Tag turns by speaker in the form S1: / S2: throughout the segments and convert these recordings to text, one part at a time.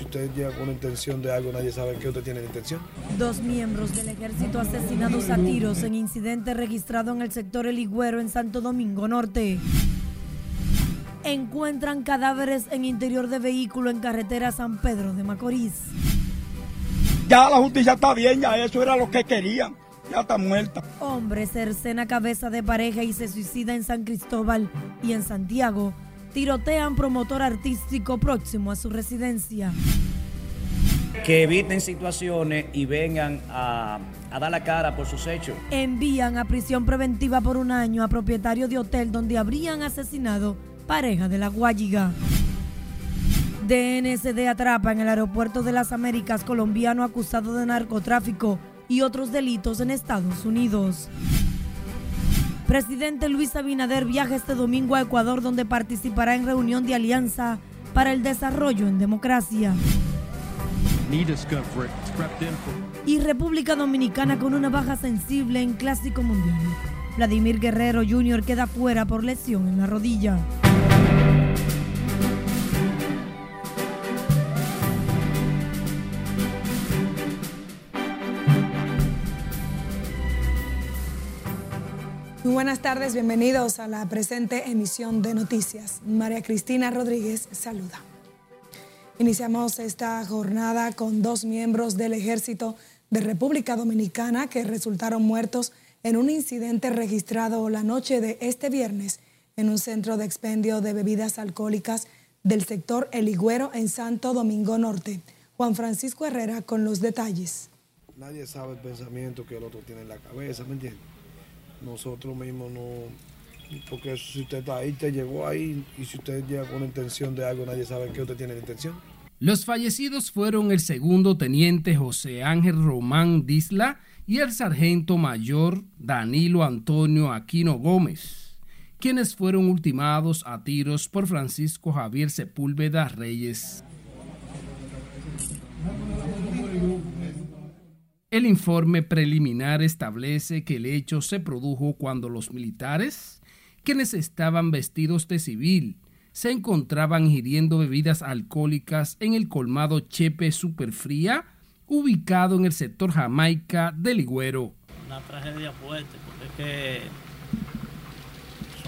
S1: si usted llega con una intención de algo, nadie sabe qué usted tiene la intención.
S2: Dos miembros del ejército asesinados a tiros en incidente registrado en el sector El Higüero en Santo Domingo Norte. Encuentran cadáveres en interior de vehículo en carretera San Pedro de Macorís.
S3: Ya la justicia está bien, ya eso era lo que querían. Ya está muerta.
S2: Hombre cercena cabeza de pareja y se suicida en San Cristóbal y en Santiago. Tirotean promotor artístico próximo a su residencia.
S4: Que eviten situaciones y vengan a, a dar la cara por sus hechos.
S2: Envían a prisión preventiva por un año a propietario de hotel donde habrían asesinado pareja de la Guayiga. DNSD atrapa en el aeropuerto de las Américas colombiano acusado de narcotráfico y otros delitos en Estados Unidos. Presidente Luis Abinader viaja este domingo a Ecuador donde participará en reunión de alianza para el desarrollo en democracia. Y República Dominicana con una baja sensible en Clásico Mundial. Vladimir Guerrero Jr. queda fuera por lesión en la rodilla.
S5: Muy buenas tardes, bienvenidos a la presente emisión de noticias. María Cristina Rodríguez saluda. Iniciamos esta jornada con dos miembros del ejército de República Dominicana que resultaron muertos en un incidente registrado la noche de este viernes en un centro de expendio de bebidas alcohólicas del sector El Higüero en Santo Domingo Norte. Juan Francisco Herrera con los detalles.
S1: Nadie sabe el pensamiento que el otro tiene en la cabeza, ¿me entiendes? Nosotros mismos no, porque si usted está ahí, te llegó ahí, y si usted llega con intención de algo, nadie sabe qué usted tiene la intención.
S6: Los fallecidos fueron el segundo teniente José Ángel Román Disla y el sargento mayor Danilo Antonio Aquino Gómez, quienes fueron ultimados a tiros por Francisco Javier Sepúlveda Reyes. El informe preliminar establece que el hecho se produjo cuando los militares, quienes estaban vestidos de civil, se encontraban ingiriendo bebidas alcohólicas en el colmado Chepe Superfría, ubicado en el sector Jamaica del Ligüero.
S7: Una tragedia fuerte, porque es que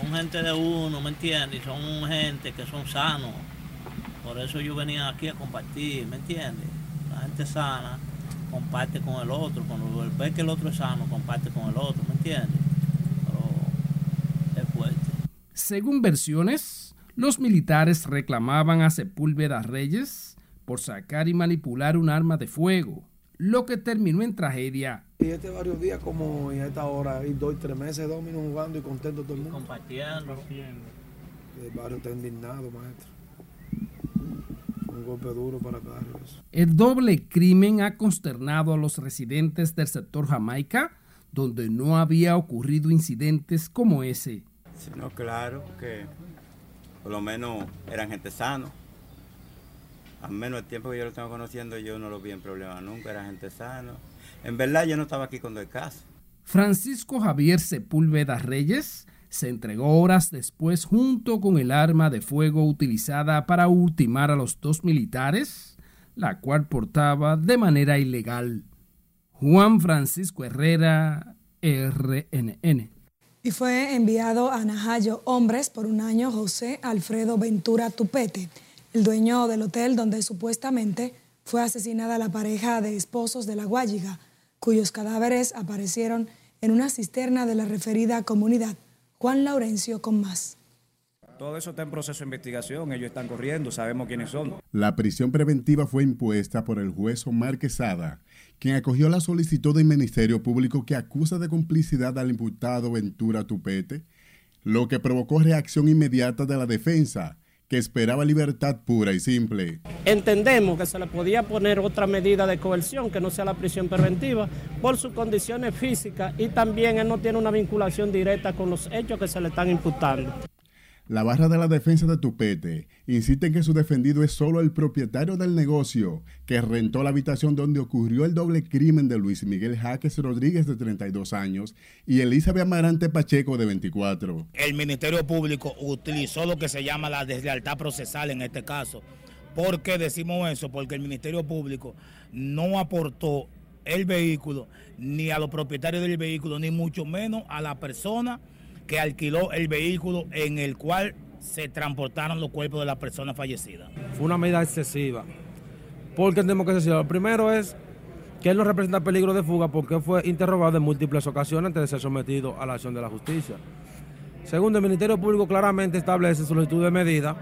S7: son gente de uno, ¿me entiendes? Y son gente que son sanos. Por eso yo venía aquí a compartir, ¿me entiendes? La gente sana comparte con el otro. Cuando ve que el otro es sano, comparte con el otro, ¿me entiendes? Pero es fuerte.
S6: Según versiones, los militares reclamaban a Sepúlveda Reyes por sacar y manipular un arma de fuego, lo que terminó en tragedia.
S1: Y este varios días como en esta hora, y dos, tres meses, dos minutos jugando y contento todo el mundo.
S7: Compartiendo.
S1: El barrio está indignado, maestro. Un golpe duro para acá.
S6: El doble crimen ha consternado a los residentes del sector Jamaica, donde no había ocurrido incidentes como ese.
S8: Sí, no, claro que por lo menos eran gente sano. Al menos el tiempo que yo lo tengo conociendo, yo no lo vi en problema nunca, era gente sano. En verdad, yo no estaba aquí cuando el caso.
S6: Francisco Javier Sepúlveda Reyes se entregó horas después junto con el arma de fuego utilizada para ultimar a los dos militares, la cual portaba de manera ilegal. Juan Francisco Herrera, RNN.
S5: Y fue enviado a Najayo Hombres por un año José Alfredo Ventura Tupete, el dueño del hotel donde supuestamente fue asesinada la pareja de esposos de la Guayiga, cuyos cadáveres aparecieron en una cisterna de la referida comunidad. Juan Laurencio con más.
S9: Todo eso está en proceso de investigación, ellos están corriendo, sabemos quiénes son.
S10: La prisión preventiva fue impuesta por el juez Omar Quesada, quien acogió la solicitud del Ministerio Público que acusa de complicidad al imputado Ventura Tupete, lo que provocó reacción inmediata de la defensa, que esperaba libertad pura y simple.
S11: Entendemos que se le podía poner otra medida de coerción que no sea la prisión preventiva por sus condiciones físicas y también él no tiene una vinculación directa con los hechos que se le están imputando.
S10: La barra de la defensa de Tupete insiste en que su defendido es solo el propietario del negocio que rentó la habitación donde ocurrió el doble crimen de Luis Miguel Jaques Rodríguez de 32 años y Elizabeth Amarante Pacheco de 24.
S12: El Ministerio Público utilizó lo que se llama la deslealtad procesal en este caso ¿Por qué decimos eso? Porque el Ministerio Público no aportó el vehículo ni a los propietarios del vehículo, ni mucho menos a la persona que alquiló el vehículo en el cual se transportaron los cuerpos de las personas fallecidas.
S13: Fue una medida excesiva. ¿Por qué entendemos que excesiva? Lo primero es que él no representa peligro de fuga porque fue interrogado en múltiples ocasiones antes de ser sometido a la acción de la justicia. Segundo, el Ministerio Público claramente establece solicitud de medida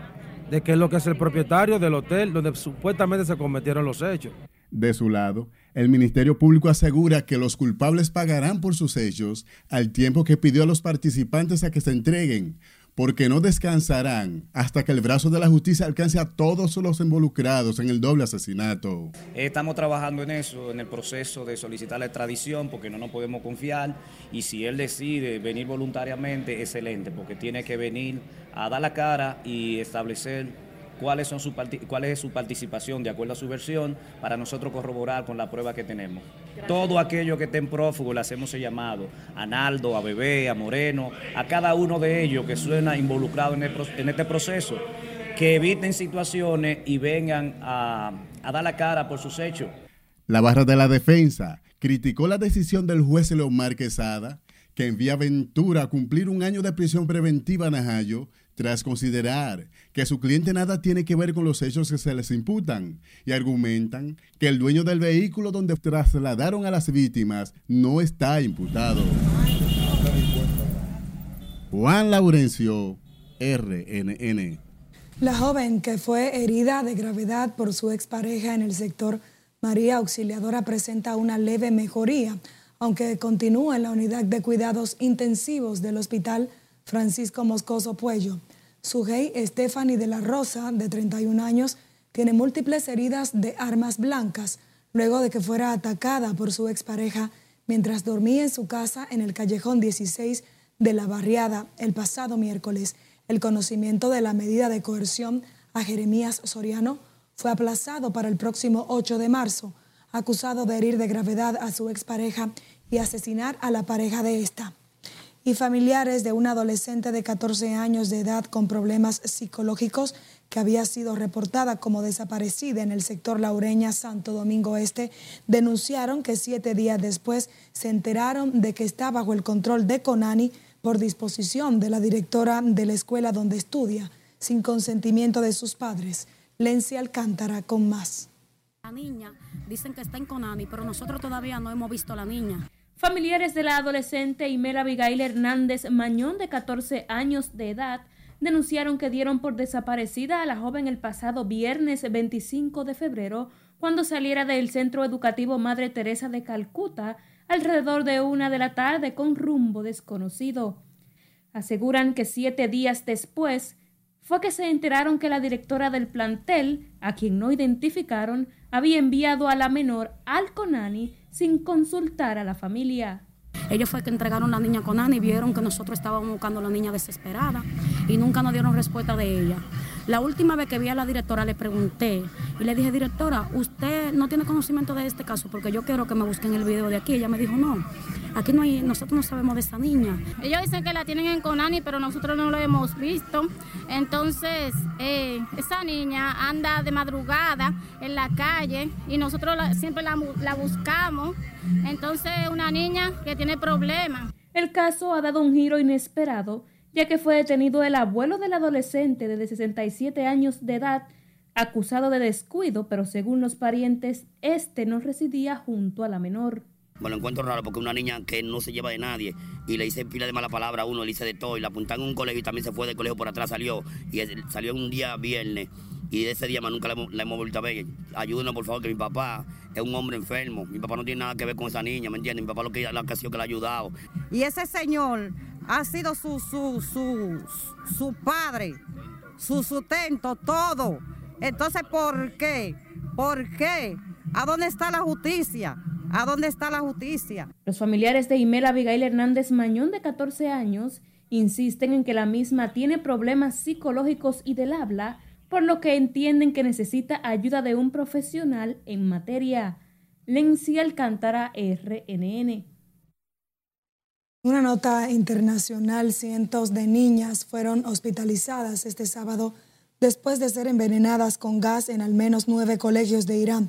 S13: de que es lo que es el propietario del hotel donde supuestamente se cometieron los hechos.
S10: De su lado, el Ministerio Público asegura que los culpables pagarán por sus hechos al tiempo que pidió a los participantes a que se entreguen, porque no descansarán hasta que el brazo de la justicia alcance a todos los involucrados en el doble asesinato.
S4: Estamos trabajando en eso, en el proceso de solicitar la extradición, porque no nos podemos confiar, y si él decide venir voluntariamente, excelente, porque tiene que venir a dar la cara y establecer cuáles son su cuál es su participación de acuerdo a su versión para nosotros corroborar con la prueba que tenemos. Todo aquello que esté en prófugo le hacemos el llamado a Naldo, a Bebé, a Moreno, a cada uno de ellos que suena involucrado en, en este proceso, que eviten situaciones y vengan a, a dar la cara por sus hechos.
S10: La barra de la defensa criticó la decisión del juez Leomar Quesada que envía a Ventura a cumplir un año de prisión preventiva a Najayo tras considerar que su cliente nada tiene que ver con los hechos que se les imputan y argumentan que el dueño del vehículo donde trasladaron a las víctimas no está imputado. Juan Laurencio, RNN.
S5: La joven que fue herida de gravedad por su expareja en el sector María Auxiliadora presenta una leve mejoría, aunque continúa en la unidad de cuidados intensivos del hospital Francisco Moscoso Puello. Sujei Stephanie de la Rosa, de 31 años, tiene múltiples heridas de armas blancas luego de que fuera atacada por su expareja mientras dormía en su casa en el callejón 16 de la barriada el pasado miércoles. El conocimiento de la medida de coerción a Jeremías Soriano fue aplazado para el próximo 8 de marzo, acusado de herir de gravedad a su expareja y asesinar a la pareja de esta y familiares de una adolescente de 14 años de edad con problemas psicológicos que había sido reportada como desaparecida en el sector Laureña Santo Domingo Este, denunciaron que siete días después se enteraron de que está bajo el control de Conani por disposición de la directora de la escuela donde estudia, sin consentimiento de sus padres. Lencia Alcántara con más.
S14: La niña dicen que está en Conani, pero nosotros todavía no hemos visto a la niña.
S15: Familiares de la adolescente Imela Abigail Hernández Mañón, de 14 años de edad, denunciaron que dieron por desaparecida a la joven el pasado viernes 25 de febrero, cuando saliera del Centro Educativo Madre Teresa de Calcuta alrededor de una de la tarde con rumbo desconocido. Aseguran que siete días después fue que se enteraron que la directora del plantel, a quien no identificaron, había enviado a la menor al Conani sin consultar a la familia.
S14: Ellos fue que entregaron la niña con Ana y vieron que nosotros estábamos buscando a la niña desesperada y nunca nos dieron respuesta de ella. La última vez que vi a la directora le pregunté y le dije, directora, ¿usted no tiene conocimiento de este caso? Porque yo quiero que me busquen el video de aquí. Ella me dijo, no, aquí no hay, nosotros no sabemos de esta niña.
S16: Ellos dicen que la tienen en Conani, pero nosotros no lo hemos visto. Entonces, eh, esa niña anda de madrugada en la calle y nosotros siempre la, la buscamos. Entonces, una niña que tiene problemas.
S15: El caso ha dado un giro inesperado ya que fue detenido el abuelo del adolescente de 67 años de edad, acusado de descuido, pero según los parientes, este no residía junto a la menor.
S17: Bueno, encuentro raro porque una niña que no se lleva de nadie y le hice pila de mala palabra a uno, le hice de todo y la apuntaron en un colegio y también se fue del colegio por atrás, salió y salió un día viernes y de ese día más nunca la hemos, hemos, vuelto a ver. Ayúdenos, por favor, que mi papá es un hombre enfermo. Mi papá no tiene nada que ver con esa niña, ¿me entiendes? Mi papá lo que, la ha sido que la ha ayudado.
S18: Y ese señor ha sido su, su, su, su padre, su sustento, todo. Entonces, ¿por qué? ¿Por qué? ¿A dónde está la justicia? ¿A dónde está la justicia?
S15: Los familiares de Imela Abigail Hernández Mañón, de 14 años, insisten en que la misma tiene problemas psicológicos y del habla, por lo que entienden que necesita ayuda de un profesional en materia. Lencia Alcántara, RNN.
S5: Una nota internacional, cientos de niñas fueron hospitalizadas este sábado después de ser envenenadas con gas en al menos nueve colegios de Irán.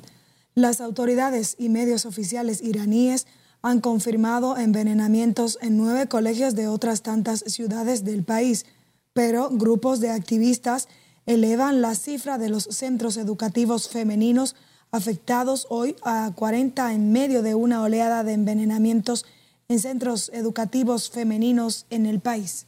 S5: Las autoridades y medios oficiales iraníes han confirmado envenenamientos en nueve colegios de otras tantas ciudades del país, pero grupos de activistas elevan la cifra de los centros educativos femeninos afectados hoy a 40 en medio de una oleada de envenenamientos en centros educativos femeninos en el país.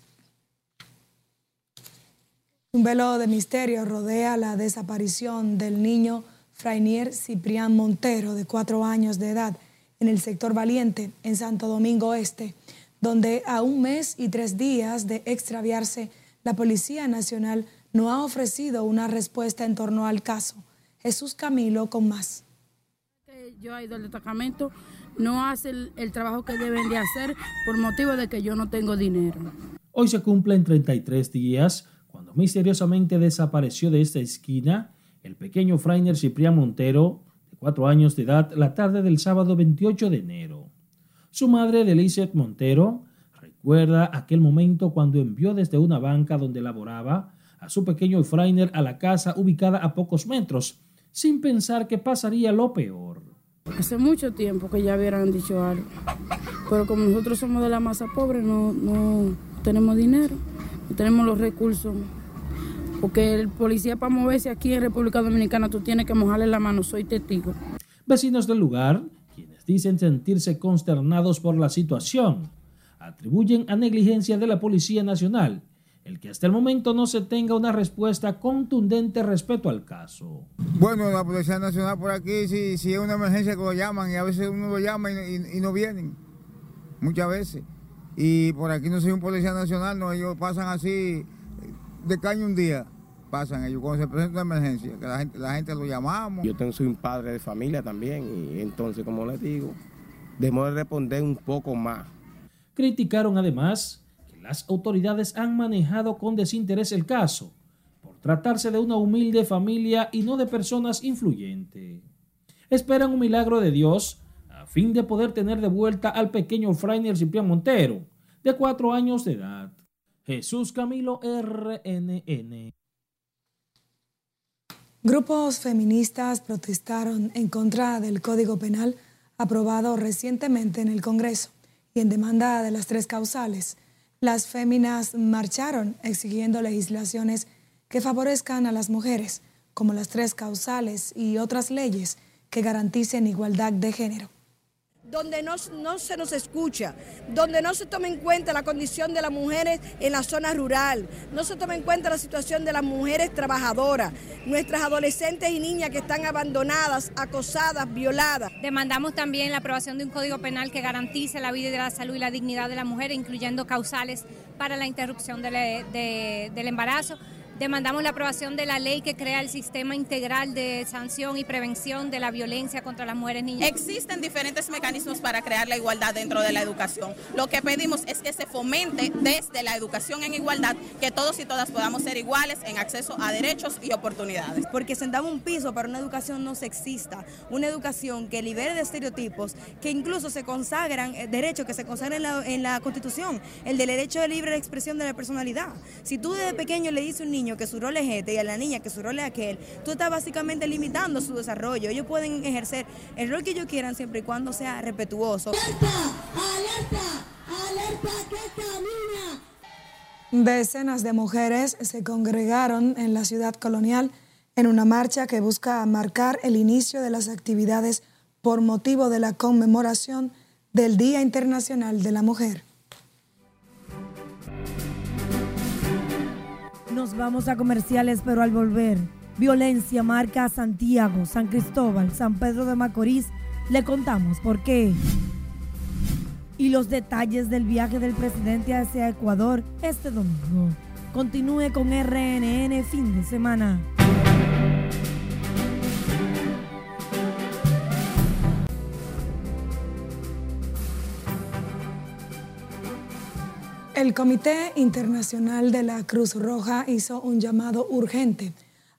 S5: Un velo de misterio rodea la desaparición del niño Frainier Ciprián Montero, de cuatro años de edad, en el sector Valiente, en Santo Domingo Este, donde a un mes y tres días de extraviarse, la Policía Nacional no ha ofrecido una respuesta en torno al caso. Jesús Camilo con más.
S19: Yo he ido al destacamento, no hace el, trabajo que deben de hacer por motivo de que yo no tengo dinero.
S20: Hoy se cumplen 33 días cuando misteriosamente desapareció de esta esquina el pequeño Frainer Ciprián Montero, de cuatro años de edad, la tarde del sábado 28 de enero. Su madre, Delicet Montero, recuerda aquel momento cuando envió desde una banca donde laboraba a su pequeño Frainer a la casa ubicada a pocos metros, sin pensar que pasaría lo peor.
S19: Hace mucho tiempo que ya hubieran dicho algo, pero como nosotros somos de la masa pobre, no, no tenemos dinero, no tenemos los recursos porque el policía para moverse aquí en República Dominicana tú tienes que mojarle la mano, soy testigo.
S20: Vecinos del lugar, quienes dicen sentirse consternados por la situación, atribuyen a negligencia de la Policía Nacional el que hasta el momento no se tenga una respuesta contundente respecto al caso.
S21: Bueno, la Policía Nacional por aquí, si, si es una emergencia que lo llaman y a veces uno lo llama y, y, y no vienen, muchas veces. Y por aquí no soy un Policía Nacional, no, ellos pasan así de caño un día pasan ellos cuando se presenta una emergencia, que la gente, la gente lo llamamos.
S22: Yo tengo, soy un padre de familia también y entonces, como les digo, debemos de responder un poco más.
S20: Criticaron además las autoridades han manejado con desinterés el caso, por tratarse de una humilde familia y no de personas influyentes. Esperan un milagro de Dios a fin de poder tener de vuelta al pequeño Frainer Ciprián Montero, de cuatro años de edad. Jesús Camilo RNN.
S5: Grupos feministas protestaron en contra del Código Penal aprobado recientemente en el Congreso y en demanda de las tres causales. Las féminas marcharon exigiendo legislaciones que favorezcan a las mujeres, como las tres causales y otras leyes que garanticen igualdad de género
S23: donde no, no, se nos escucha, donde no se toma en cuenta la condición de las mujeres en la zona rural, no se toma en cuenta la situación de las mujeres trabajadoras, nuestras adolescentes y niñas que están abandonadas, acosadas, violadas.
S24: Demandamos también la aprobación de un código penal que garantice la vida y la salud y la dignidad de la mujer, incluyendo causales para la interrupción de, de, del embarazo Demandamos la aprobación de la ley que crea el sistema integral de sanción y prevención de la violencia contra las mujeres niñas.
S25: Existen diferentes mecanismos para crear la igualdad dentro de la educación. Lo que pedimos es que se fomente desde la educación en igualdad que todos y todas podamos ser iguales en acceso a derechos y oportunidades.
S26: Porque sentamos un piso para una educación no sexista, una educación que libere de estereotipos, que incluso se consagran eh, derechos que se consagran en la, en la Constitución, el del derecho de libre expresión de la personalidad. Si tú desde pequeño le dices a un niño que su rol es este y a la niña que su rol es aquel, tú estás básicamente limitando su desarrollo. Ellos pueden ejercer el rol que ellos quieran siempre y cuando sea respetuoso.
S5: ¡Alerta! ¡Alerta! ¡Alerta! Decenas de mujeres se congregaron en la ciudad colonial en una marcha que busca marcar el inicio de las actividades por motivo de la conmemoración del Día Internacional de la Mujer.
S2: Nos vamos a comerciales, pero al volver, violencia marca Santiago, San Cristóbal, San Pedro de Macorís. Le contamos por qué. Y los detalles del viaje del presidente hacia Ecuador este domingo. Continúe con RNN fin de semana.
S5: El Comité Internacional de la Cruz Roja hizo un llamado urgente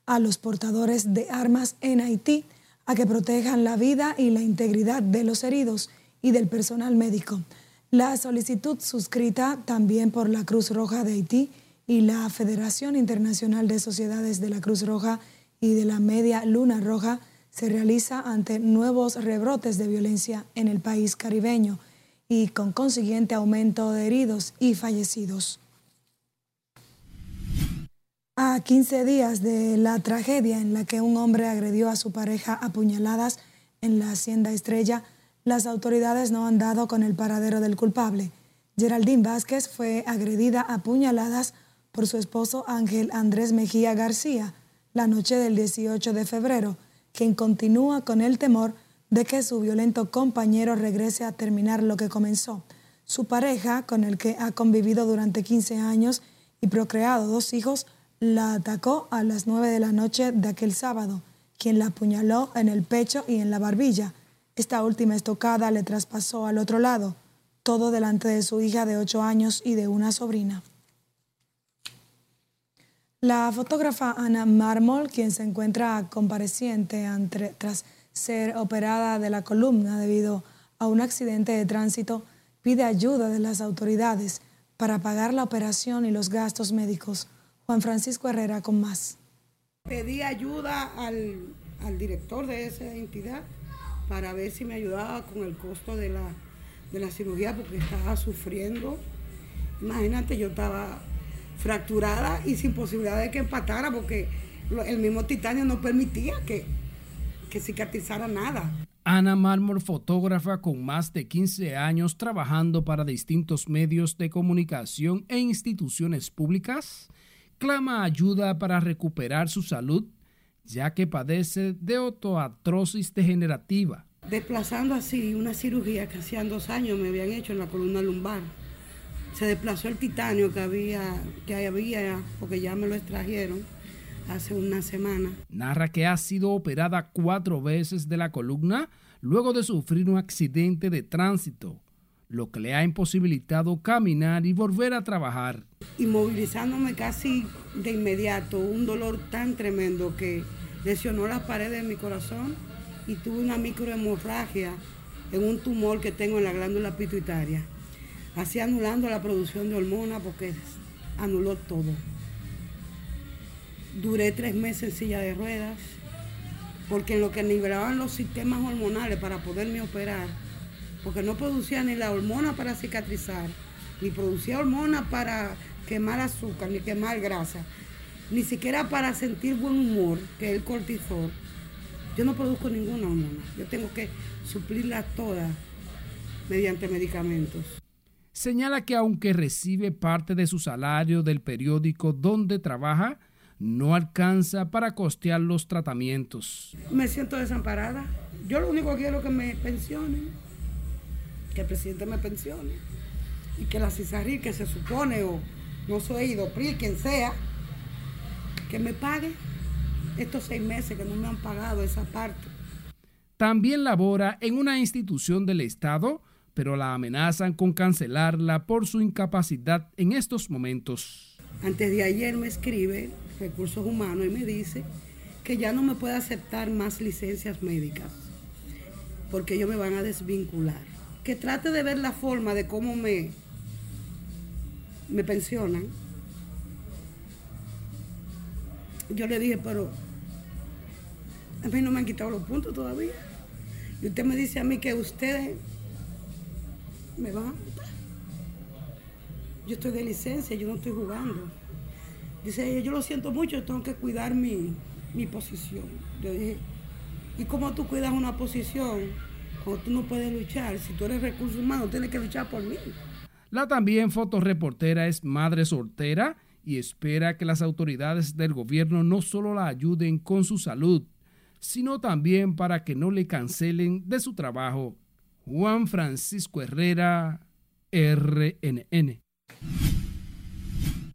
S5: a los portadores de armas en Haití a que protejan la vida y la integridad de los heridos y del personal médico. La solicitud suscrita también por la Cruz Roja de Haití y la Federación Internacional de Sociedades de la Cruz Roja y de la Media Luna Roja se realiza ante nuevos rebrotes de violencia en el país caribeño y con consiguiente aumento de heridos y fallecidos. A 15 días de la tragedia en la que un hombre agredió a su pareja a puñaladas en la Hacienda Estrella, las autoridades no han dado con el paradero del culpable. Geraldine Vázquez fue agredida a puñaladas por su esposo Ángel Andrés Mejía García la noche del 18 de febrero, quien continúa con el temor de que su violento compañero regrese a terminar lo que comenzó. Su pareja, con el que ha convivido durante 15 años y procreado dos hijos, la atacó a las 9 de la noche de aquel sábado, quien la apuñaló en el pecho y en la barbilla. Esta última estocada le traspasó al otro lado, todo delante de su hija de 8 años y de una sobrina. La fotógrafa Ana Mármol, quien se encuentra compareciente tras ser operada de la columna debido a un accidente de tránsito, pide ayuda de las autoridades para pagar la operación y los gastos médicos. Juan Francisco Herrera con más.
S27: Pedí ayuda al, director de esa entidad para ver si me ayudaba con el costo de la, de la cirugía porque estaba sufriendo. Imagínate, yo estaba fracturada y sin posibilidad de que empatara porque el mismo titanio no permitía que, que cicatrizara nada.
S6: Ana Marmor, fotógrafa con más de 15 años trabajando para distintos medios de comunicación e instituciones públicas, clama ayuda para recuperar su salud, ya que padece de otoartrosis degenerativa.
S27: Desplazando así una cirugía que hacían dos años me habían hecho en la columna lumbar. Se desplazó el titanio que había, que había, porque ya me lo extrajeron hace una semana.
S6: Narra que ha sido operada cuatro veces de la columna luego de sufrir un accidente de tránsito lo que le ha imposibilitado caminar y volver a trabajar.
S27: Inmovilizándome casi de inmediato, un dolor tan tremendo que lesionó las paredes de mi corazón y tuve una microhemorragia en un tumor que tengo en la glándula pituitaria, así anulando la producción de hormonas porque anuló todo. Duré tres meses en silla de ruedas, porque en lo que nivelaban los sistemas hormonales para poderme operar, porque no producía ni la hormona para cicatrizar, ni producía hormona para quemar azúcar, ni quemar grasa, ni siquiera para sentir buen humor, que es el cortisol. Yo no produzco ninguna hormona, yo tengo que suplirla todas mediante medicamentos.
S6: Señala que aunque recibe parte de su salario del periódico donde trabaja, no alcanza para costear los tratamientos.
S27: Me siento desamparada. Yo lo único que quiero es que me pensionen que el presidente me pensione y que la CISARRI, que se supone, o no soy IDOPRI, quien sea, que me pague estos seis meses que no me han pagado esa parte.
S6: También labora en una institución del Estado, pero la amenazan con cancelarla por su incapacidad en estos momentos.
S27: Antes de ayer me escribe Recursos Humanos y me dice que ya no me puede aceptar más licencias médicas porque ellos me van a desvincular que trate de ver la forma de cómo me, me pensionan. Yo le dije, pero a mí no me han quitado los puntos todavía. Y usted me dice a mí que ustedes me van a Yo estoy de licencia, yo no estoy jugando. Dice ella, yo lo siento mucho, tengo que cuidar mi, mi posición. Yo dije, ¿y cómo tú cuidas una posición? tú no puedes luchar, si tú eres recursos humanos, tienes que luchar por mí.
S6: La también fotoreportera es madre soltera y espera que las autoridades del gobierno no solo la ayuden con su salud, sino también para que no le cancelen de su trabajo. Juan Francisco Herrera, RNN.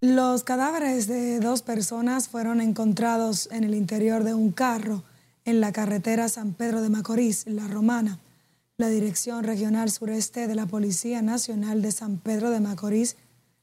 S5: Los cadáveres de dos personas fueron encontrados en el interior de un carro en la carretera San Pedro de Macorís, La Romana. La Dirección Regional Sureste de la Policía Nacional de San Pedro de Macorís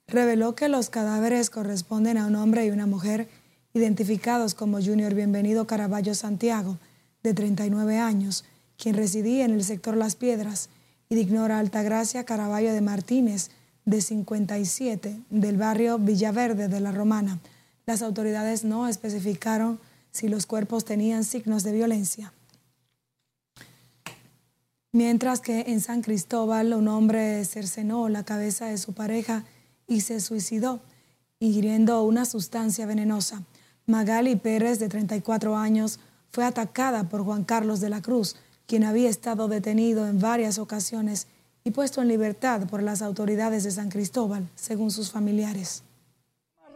S5: reveló que los cadáveres corresponden a un hombre y una mujer identificados como Junior Bienvenido Caraballo Santiago, de 39 años, quien residía en el sector Las Piedras, y Dignora Altagracia Caraballo de Martínez, de 57 del barrio Villaverde de la Romana. Las autoridades no especificaron si los cuerpos tenían signos de violencia. Mientras que en San Cristóbal un hombre cercenó la cabeza de su pareja y se suicidó, ingiriendo una sustancia venenosa. Magali Pérez, de 34 años, fue atacada por Juan Carlos de la Cruz, quien había estado detenido en varias ocasiones y puesto en libertad por las autoridades de San Cristóbal, según sus familiares.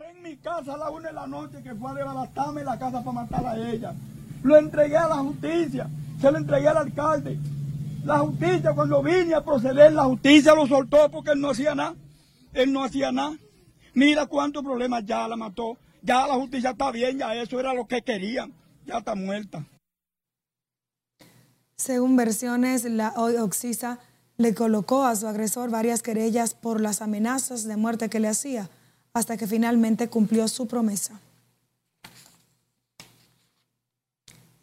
S28: En mi casa a la una de la noche que fue a devastarme la casa para matar a ella. Lo entregué a la justicia, se lo entregué al alcalde. La justicia, cuando vine a proceder, la justicia lo soltó porque él no hacía nada. Él no hacía nada. Mira cuántos problemas ya la mató. Ya la justicia está bien, ya eso era lo que querían. Ya está muerta.
S5: Según versiones, la hoy Oxisa le colocó a su agresor varias querellas por las amenazas de muerte que le hacía, hasta que finalmente cumplió su promesa.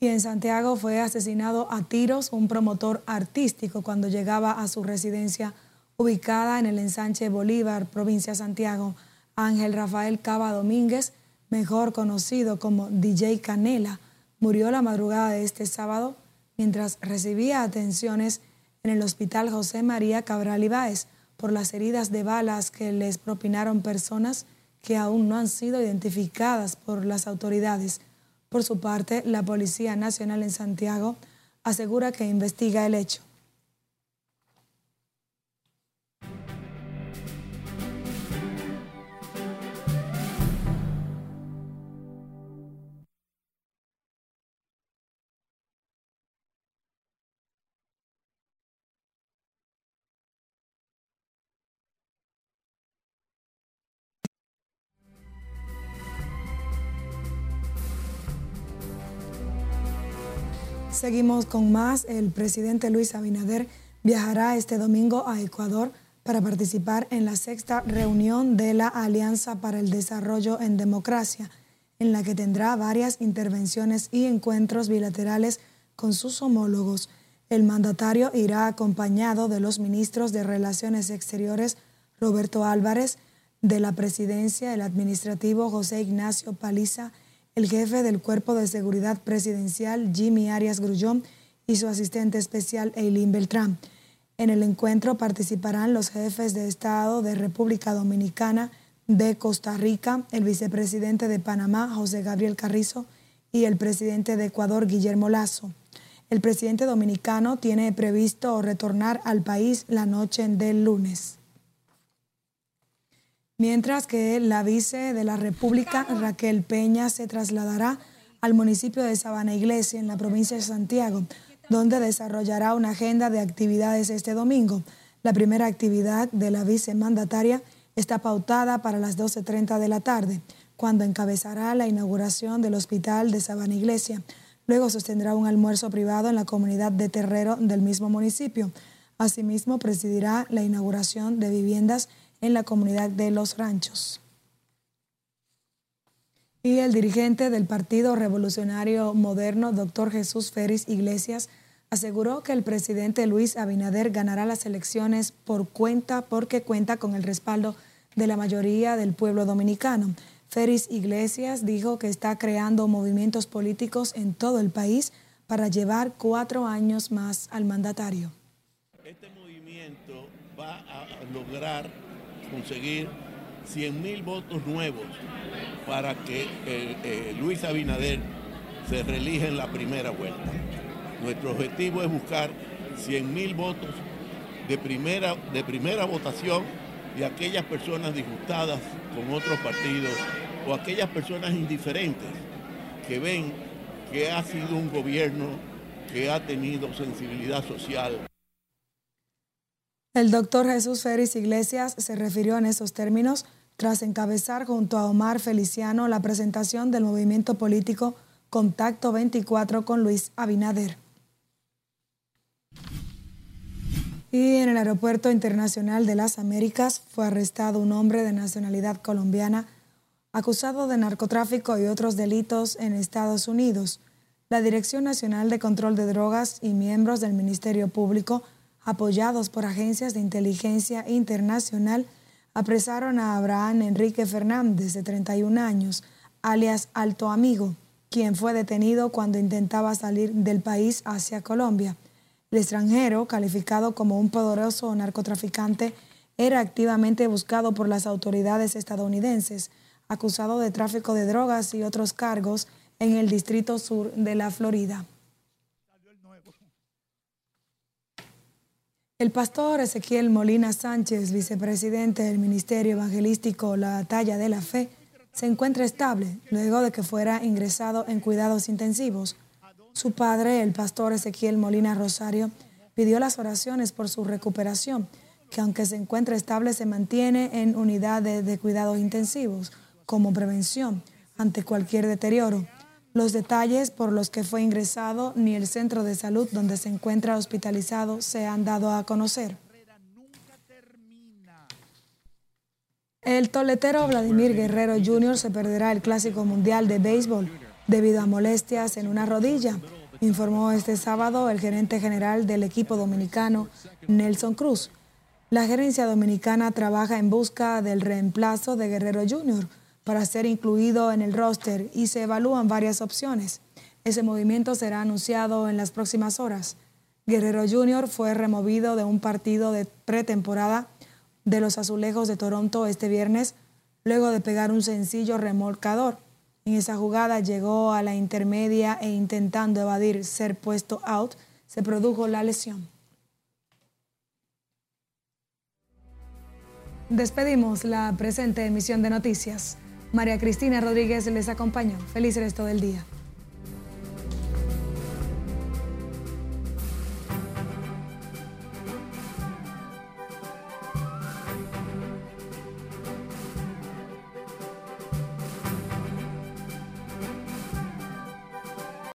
S5: Y en Santiago fue asesinado a tiros un promotor artístico cuando llegaba a su residencia ubicada en el ensanche Bolívar, provincia de Santiago. Ángel Rafael Cava Domínguez, mejor conocido como DJ Canela, murió la madrugada de este sábado mientras recibía atenciones en el Hospital José María Cabral Ibáez por las heridas de balas que les propinaron personas que aún no han sido identificadas por las autoridades. Por su parte, la Policía Nacional en Santiago asegura que investiga el hecho. Seguimos con más. El presidente Luis Abinader viajará este domingo a Ecuador para participar en la sexta reunión de la Alianza para el Desarrollo en Democracia, en la que tendrá varias intervenciones y encuentros bilaterales con sus homólogos. El mandatario irá acompañado de los ministros de Relaciones Exteriores Roberto Álvarez, de la presidencia, el administrativo José Ignacio Paliza, el jefe del Cuerpo de Seguridad Presidencial, Jimmy Arias Grullón, y su asistente especial, Eileen Beltrán. En el encuentro participarán los jefes de Estado de República Dominicana, de Costa Rica, el vicepresidente de Panamá, José Gabriel Carrizo, y el presidente de Ecuador, Guillermo Lazo. El presidente dominicano tiene previsto retornar al país la noche del lunes mientras que la vice de la República, Raquel Peña, se trasladará al municipio de Sabana Iglesia, en la provincia de Santiago, donde desarrollará una agenda de actividades este domingo. La primera actividad de la vicemandataria está pautada para las 12.30 de la tarde, cuando encabezará la inauguración del hospital de Sabana Iglesia. Luego sostendrá un almuerzo privado en la comunidad de Terrero del mismo municipio. Asimismo, presidirá la inauguración de viviendas en la comunidad de Los Ranchos. Y el dirigente del Partido Revolucionario Moderno, doctor Jesús Férez Iglesias, aseguró que el presidente Luis Abinader ganará las elecciones por cuenta porque cuenta con el respaldo de la mayoría del pueblo dominicano. Férez Iglesias dijo que está creando movimientos políticos en todo el país para llevar cuatro años más al mandatario.
S29: Este movimiento va a lograr conseguir 100 mil votos nuevos para que eh, eh, Luis Abinader se reelija en la primera vuelta. Nuestro objetivo es buscar 100 mil votos de primera, de primera votación de aquellas personas disgustadas con otros partidos o aquellas personas indiferentes que ven que ha sido un gobierno que ha tenido sensibilidad social.
S5: El doctor Jesús Férez Iglesias se refirió en esos términos tras encabezar junto a Omar Feliciano la presentación del movimiento político Contacto 24 con Luis Abinader. Y en el Aeropuerto Internacional de las Américas fue arrestado un hombre de nacionalidad colombiana acusado de narcotráfico y otros delitos en Estados Unidos. La Dirección Nacional de Control de Drogas y miembros del Ministerio Público apoyados por agencias de inteligencia internacional, apresaron a Abraham Enrique Fernández, de 31 años, alias Alto Amigo, quien fue detenido cuando intentaba salir del país hacia Colombia. El extranjero, calificado como un poderoso narcotraficante, era activamente buscado por las autoridades estadounidenses, acusado de tráfico de drogas y otros cargos en el Distrito Sur de la Florida. El pastor Ezequiel Molina Sánchez, vicepresidente del Ministerio Evangelístico La Talla de la Fe, se encuentra estable luego de que fuera ingresado en cuidados intensivos. Su padre, el pastor Ezequiel Molina Rosario, pidió las oraciones por su recuperación, que aunque se encuentra estable, se mantiene en unidades de cuidados intensivos como prevención ante cualquier deterioro. Los detalles por los que fue ingresado ni el centro de salud donde se encuentra hospitalizado se han dado a conocer. El toletero Vladimir Guerrero Jr. se perderá el Clásico Mundial de Béisbol debido a molestias en una rodilla, informó este sábado el gerente general del equipo dominicano, Nelson Cruz. La gerencia dominicana trabaja en busca del reemplazo de Guerrero Jr., para ser incluido en el roster y se evalúan varias opciones. Ese movimiento será anunciado en las próximas horas. Guerrero Jr. fue removido de un partido de pretemporada de los Azulejos de Toronto este viernes, luego de pegar un sencillo remolcador. En esa jugada llegó a la intermedia e intentando evadir ser puesto out, se produjo la lesión. Despedimos la presente emisión de noticias. María Cristina Rodríguez les acompañó. Feliz resto del día.